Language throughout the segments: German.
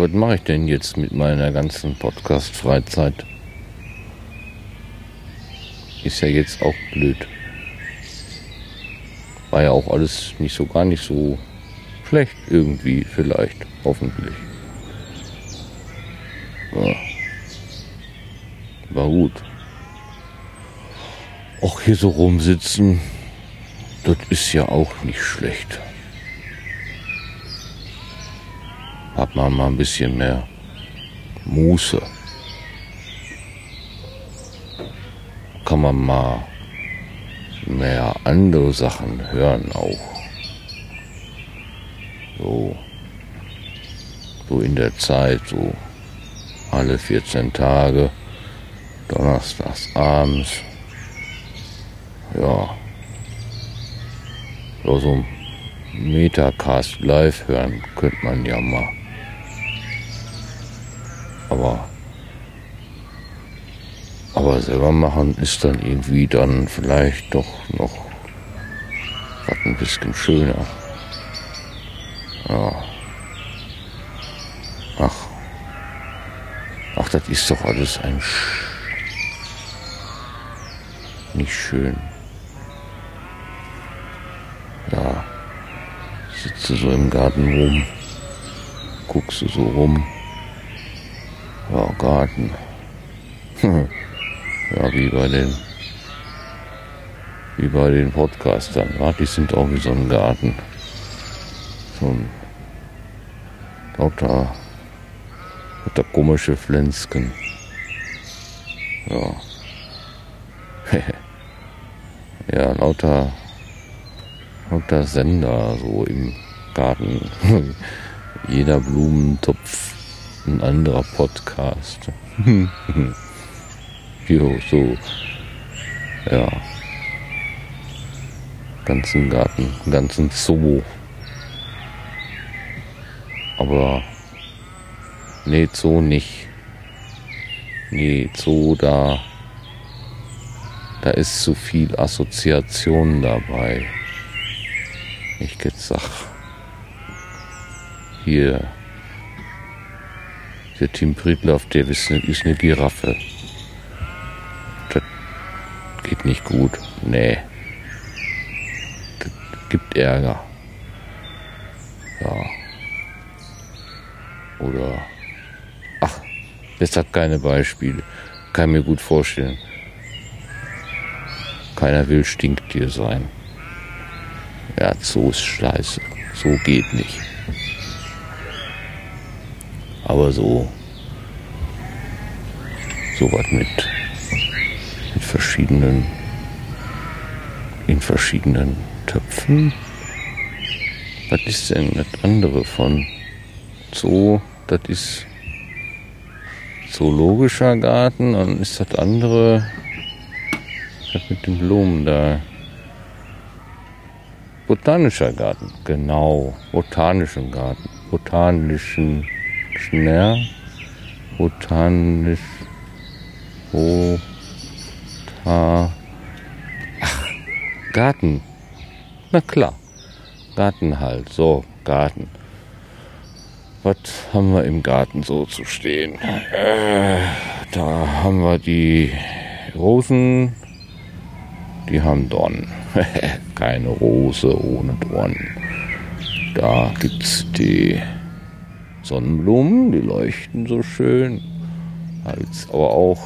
Was mache ich denn jetzt mit meiner ganzen Podcast-Freizeit? Ist ja jetzt auch blöd. War ja auch alles nicht so gar nicht so schlecht irgendwie, vielleicht, hoffentlich. Ja. War gut. Auch hier so rumsitzen, das ist ja auch nicht schlecht. Hat man mal ein bisschen mehr Muße. Kann man mal mehr andere Sachen hören auch. So, so in der Zeit, so alle 14 Tage, donnerstags abends. Ja, so, ein Metacast live hören könnte man ja mal. Aber, aber selber machen ist dann irgendwie dann vielleicht doch noch was ein bisschen schöner. Ja. Ach. Ach, das ist doch alles ein Sch nicht schön. Ja. Sitze so im Garten rum. Guckst du so rum. Ja, Garten. ja, wie bei den wie bei den Podcastern. Ja, die sind auch wie so ein Garten. So ein lauter, lauter komische Pflänzchen. Ja. ja, lauter, lauter Sender so im Garten. Jeder Blumentopf ein anderer Podcast. jo, so. Ja. Ganzen Garten, ganzen Zoo. Aber nee, Zoo nicht. Nee, Zoo da. Da ist zu viel Assoziation dabei. Ich jetzt sag. Hier der Tim Priedlauf, der ist eine, ist eine Giraffe. Das geht nicht gut. Nee. Das gibt Ärger. Ja. Oder. Ach, das hat keine Beispiele. Kann mir gut vorstellen. Keiner will Stinktier sein. Ja, so ist scheiße. So geht nicht. Aber so, so was mit, mit verschiedenen, in verschiedenen Töpfen. Was ist denn das andere von Zoo? Das ist zoologischer Garten und ist das andere das mit den Blumen da. Botanischer Garten, genau, botanischen Garten, botanischen Schner, botanisch, bota, ach, Garten. Na klar, Garten halt, so, Garten. Was haben wir im Garten so zu stehen? Äh, da haben wir die Rosen, die haben Dornen. Keine Rose ohne Dornen. Da gibt's die Sonnenblumen, die leuchten so schön, als aber auch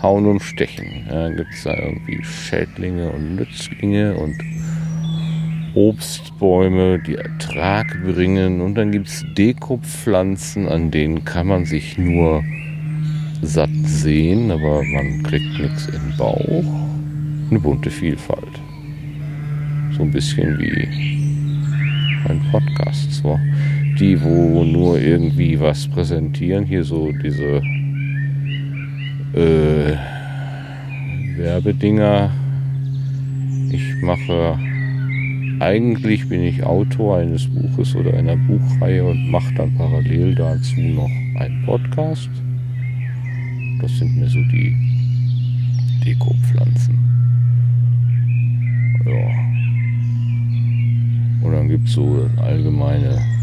hauen und stechen. Ja, gibt es da irgendwie Schädlinge und Nützlinge und Obstbäume, die Ertrag bringen. Und dann gibt es Dekopflanzen, an denen kann man sich nur satt sehen, aber man kriegt nichts den Bauch. Eine bunte Vielfalt. So ein bisschen wie ein Podcast. So die, wo nur irgendwie was präsentieren. Hier so diese äh, Werbedinger. Ich mache, eigentlich bin ich Autor eines Buches oder einer Buchreihe und mache dann parallel dazu noch einen Podcast. Das sind mir so die Dekopflanzen. Ja. Und dann gibt es so allgemeine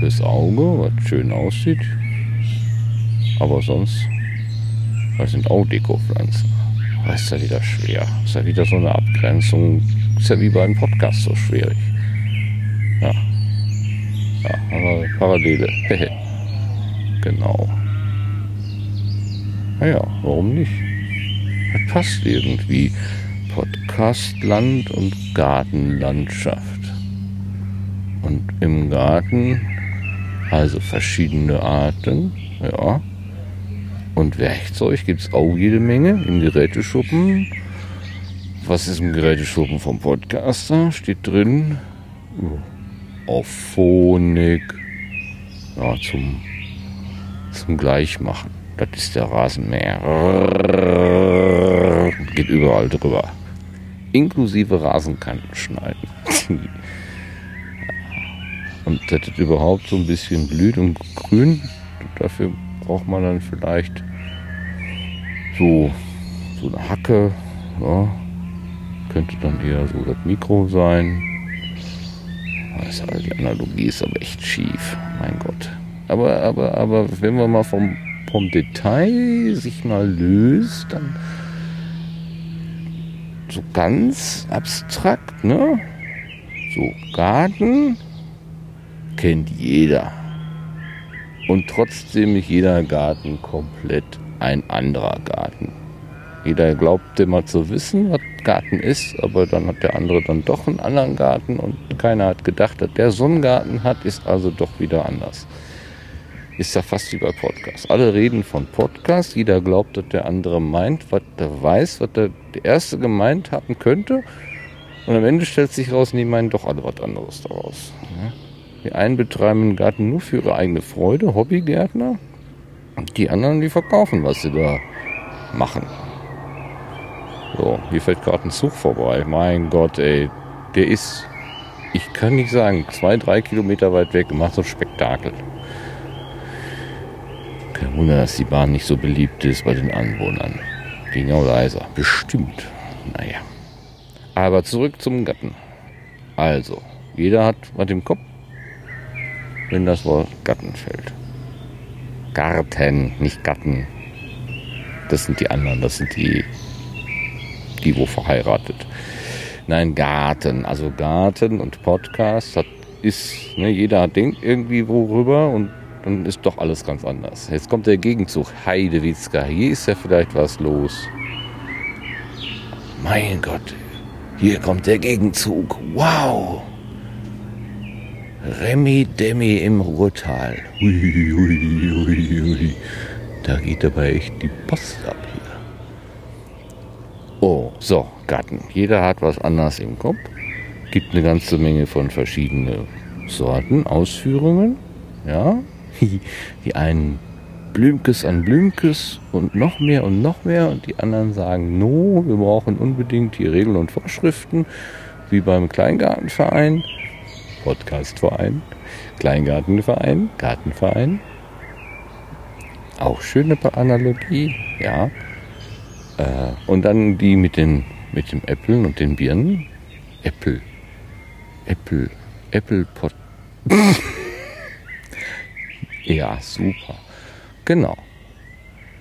fürs Auge, was schön aussieht. Aber sonst, das sind auch Dekopflanzen. Das ist ja wieder schwer. Das ist ja wieder so eine Abgrenzung. Das ist ja wie bei einem Podcast so schwierig. Ja. Ja, aber Parallele. genau. Naja, warum nicht? Das passt irgendwie. Podcastland und Gartenlandschaft. Und im Garten also verschiedene Arten, ja. Und Werkzeug gibt es auch jede Menge im Geräteschuppen. Was ist im Geräteschuppen vom Podcaster? Steht drin. Auphonic. Ja, zum, zum Gleichmachen. Das ist der Rasenmäher. Geht überall drüber. Inklusive Rasenkanten schneiden. Und das überhaupt so ein bisschen blüht und grün, dafür braucht man dann vielleicht so, so eine Hacke. Ja. Könnte dann eher so das Mikro sein. Die Analogie ist aber echt schief, mein Gott. Aber, aber, aber wenn man mal vom, vom Detail sich mal löst, dann so ganz abstrakt, ne? So Garten kennt jeder. Und trotzdem ist jeder Garten komplett ein anderer Garten. Jeder glaubt immer zu wissen, was Garten ist, aber dann hat der andere dann doch einen anderen Garten und keiner hat gedacht, dass der so einen Garten hat, ist also doch wieder anders. Ist ja fast wie bei Podcasts. Alle reden von Podcasts, jeder glaubt, dass der andere meint, was der weiß, was der, der Erste gemeint haben könnte. Und am Ende stellt sich raus, die meinen doch alle was anderes daraus. Ja? Die einen betreiben einen Garten nur für ihre eigene Freude, Hobbygärtner. Die anderen, die verkaufen, was sie da machen. So, hier fällt gerade ein Zug vorbei. Mein Gott, ey. Der ist, ich kann nicht sagen, zwei, drei Kilometer weit weg und macht so ein Spektakel. Kein Wunder, dass die Bahn nicht so beliebt ist bei den Anwohnern. Ging auch leiser. Bestimmt. Naja. Aber zurück zum Gatten. Also, jeder hat was im Kopf wenn das Wort Gatten fällt. Garten, nicht Gatten. Das sind die anderen, das sind die, die wo verheiratet. Nein, Garten. Also Garten und Podcast hat, ist, ne, jeder denkt irgendwie worüber und dann ist doch alles ganz anders. Jetzt kommt der Gegenzug. Heidewitzka, hier ist ja vielleicht was los. Mein Gott, hier kommt der Gegenzug. Wow! Remi Demi im Ruhrtal. Hui, hui, hui, hui. Da geht aber echt die Post ab hier. Oh, so, Garten. Jeder hat was anderes im Kopf. Gibt eine ganze Menge von verschiedenen Sorten, Ausführungen. Ja, die einen Blümkes an Blümkes und noch mehr und noch mehr und die anderen sagen, no, wir brauchen unbedingt die Regeln und Vorschriften, wie beim Kleingartenverein. Podcastverein, Kleingartenverein, Gartenverein. Auch schöne Analogie, ja. Äh, und dann die mit den mit dem Äppeln und den Birnen. Äppel. Äppel. Äppelpot. ja, super. Genau.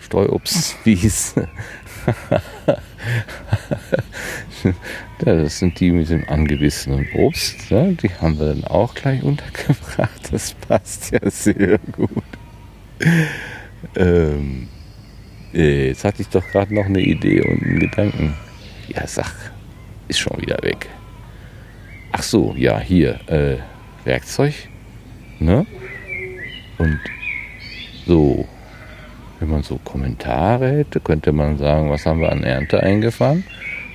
Streuobstwiese. Das sind die mit dem angebissenen Obst. Ja, die haben wir dann auch gleich untergebracht. Das passt ja sehr gut. Ähm, äh, jetzt hatte ich doch gerade noch eine Idee und einen Gedanken. Ja, sag, ist schon wieder weg. Ach so, ja, hier, äh, Werkzeug. Ne? Und so, wenn man so Kommentare hätte, könnte man sagen, was haben wir an Ernte eingefahren?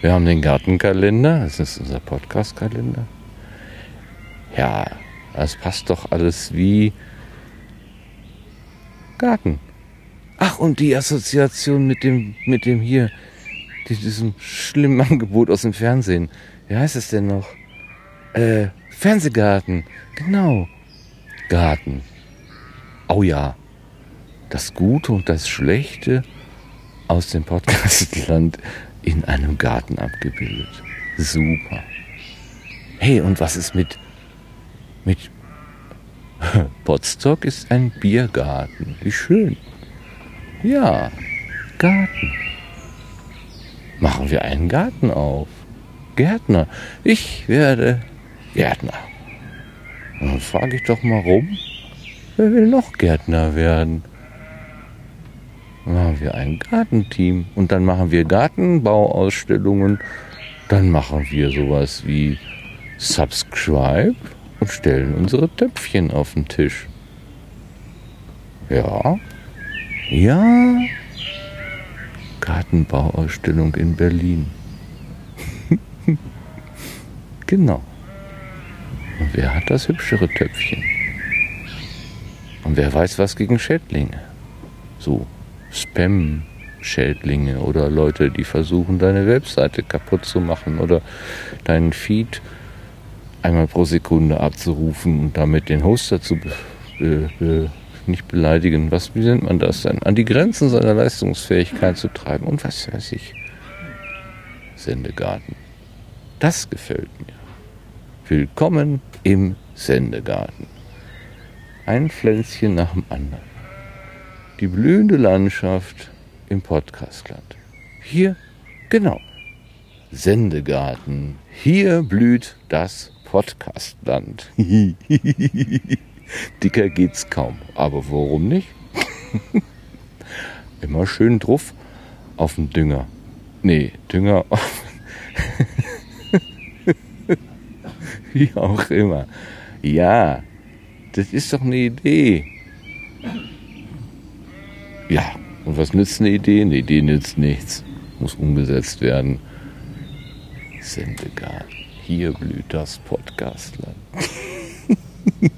Wir haben den Gartenkalender, das ist unser Podcast-Kalender. Ja, das passt doch alles wie Garten. Ach, und die Assoziation mit dem, mit dem hier, diesem schlimmen Angebot aus dem Fernsehen. Wie heißt es denn noch? Äh, Fernsehgarten. Genau. Garten. Oh ja. Das Gute und das Schlechte aus dem Podcastland in einem Garten abgebildet. Super. Hey, und was ist mit, mit Potsdok ist ein Biergarten. Wie schön. Ja, Garten. Machen wir einen Garten auf. Gärtner. Ich werde Gärtner. Dann frage ich doch mal rum, wer will noch Gärtner werden? Dann machen wir ein Gartenteam und dann machen wir Gartenbauausstellungen. Dann machen wir sowas wie Subscribe und stellen unsere Töpfchen auf den Tisch. Ja, ja, Gartenbauausstellung in Berlin. genau. Und wer hat das hübschere Töpfchen? Und wer weiß was gegen Schädlinge? So Spam-Schädlinge oder Leute, die versuchen, deine Webseite kaputt zu machen oder deinen Feed einmal pro Sekunde abzurufen und damit den Hoster zu be be nicht beleidigen. Was, wie nennt man das denn? An die Grenzen seiner Leistungsfähigkeit zu treiben und was weiß ich. Sendegarten. Das gefällt mir. Willkommen im Sendegarten. Ein Pflänzchen nach dem anderen. Die blühende Landschaft im Podcastland. Hier, genau. Sendegarten. Hier blüht das Podcastland. Dicker geht's kaum. Aber warum nicht? Immer schön drauf auf dem Dünger. Nee, Dünger auf. Wie auch immer. Ja, das ist doch eine Idee. Ja, und was nützt eine Idee? Eine Idee nützt nichts. Muss umgesetzt werden. Sendegarten. Hier blüht das Podcastland.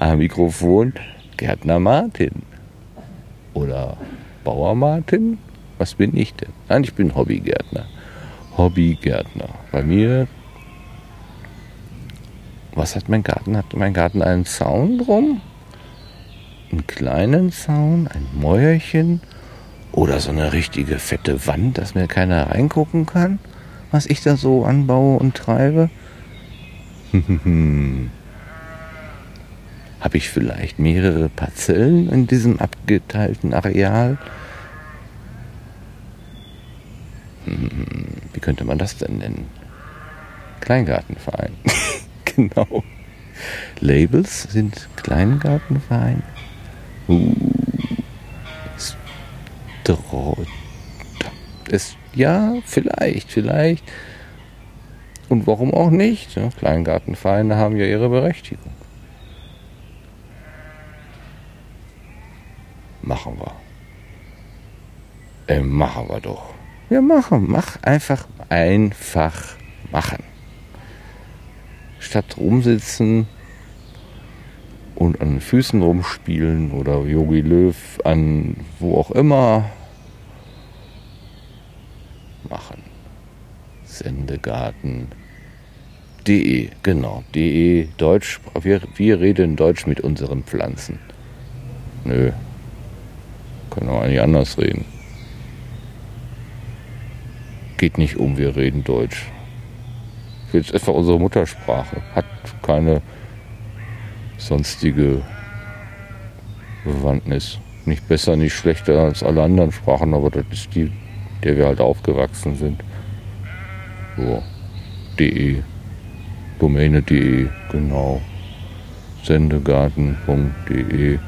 Am Mikrofon Gärtner Martin. Oder Bauer Martin? Was bin ich denn? Nein, ich bin Hobbygärtner. Hobbygärtner. Bei mir. Was hat mein Garten? Hat mein Garten einen Zaun drum? Einen kleinen Zaun? Ein Mäuerchen? Oder so eine richtige fette Wand, dass mir keiner reingucken kann? was ich da so anbaue und treibe? Habe ich vielleicht mehrere Parzellen in diesem abgeteilten Areal? Wie könnte man das denn nennen? Kleingartenverein. genau. Labels sind Kleingartenverein. Uh, ja, vielleicht, vielleicht. Und warum auch nicht? Ja, Kleingartenvereine haben ja ihre Berechtigung. Machen wir. Äh, machen wir doch. Ja, machen. Mach einfach einfach machen. Statt rumsitzen und an den Füßen rumspielen oder Yogi Löw an wo auch immer machen. Sendegarten.de, genau, de, Deutsch, wir, wir reden Deutsch mit unseren Pflanzen. Nö, können wir eigentlich anders reden. Geht nicht um, wir reden Deutsch. Jetzt einfach unsere Muttersprache, hat keine sonstige Bewandtnis. Nicht besser, nicht schlechter als alle anderen Sprachen, aber das ist die der wir halt aufgewachsen sind. So, de, Domäne.de, genau. Sendegarten.de.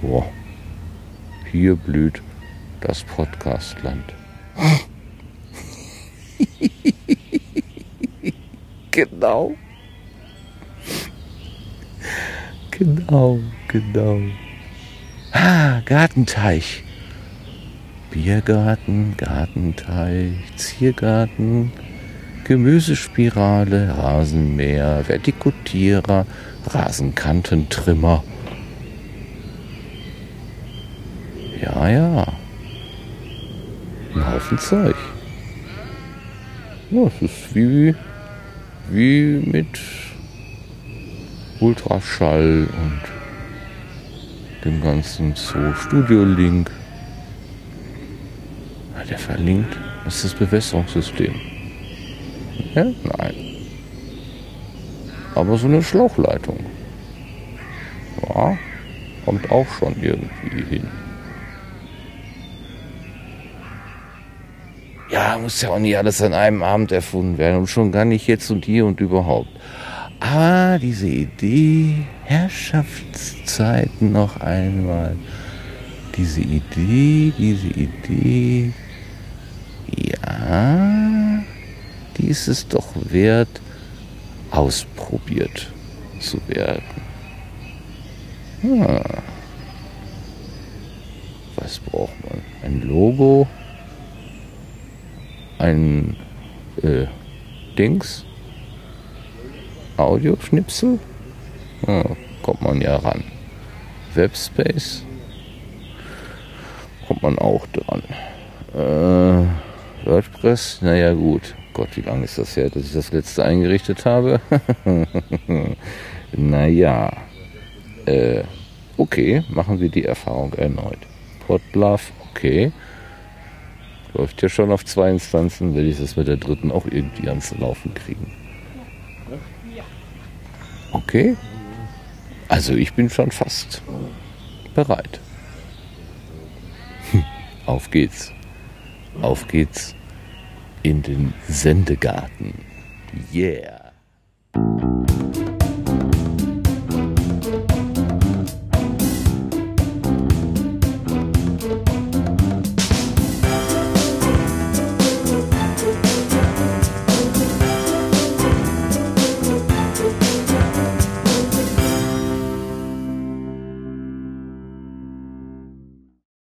Boah. Hier blüht das Podcastland. genau. Genau, genau. Ah, Gartenteich. Biergarten, Gartenteich, Ziergarten, Gemüsespirale, Rasenmäher, Vertikutierer, Rasenkantentrimmer. Ja, ja. Ein Haufen Zeug. Ja, es ist wie, wie mit Ultraschall und dem ganzen Zoo Studio Link der verlinkt Das ist das Bewässerungssystem. Ja? Nein. Aber so eine Schlauchleitung. Ja, kommt auch schon irgendwie hin. Ja, muss ja auch nicht alles an einem Abend erfunden werden und schon gar nicht jetzt und hier und überhaupt. Aber diese Idee, Herrschaftszeiten noch einmal, diese Idee, diese Idee, ja, die ist es doch wert, ausprobiert zu werden. Hm. Was braucht man? Ein Logo? Ein äh, Dings? Audioschnipsel? Hm, kommt man ja ran. Webspace? Kommt man auch dran. Äh, WordPress? Naja gut. Gott, wie lange ist das her, dass ich das letzte eingerichtet habe? naja. Äh, okay, machen wir die Erfahrung erneut. Podlove, okay. Läuft ja schon auf zwei Instanzen, will ich das mit der dritten auch irgendwie ans Laufen kriegen. Okay. Also ich bin schon fast bereit. Auf geht's. Auf geht's in den Sendegarten. Yeah.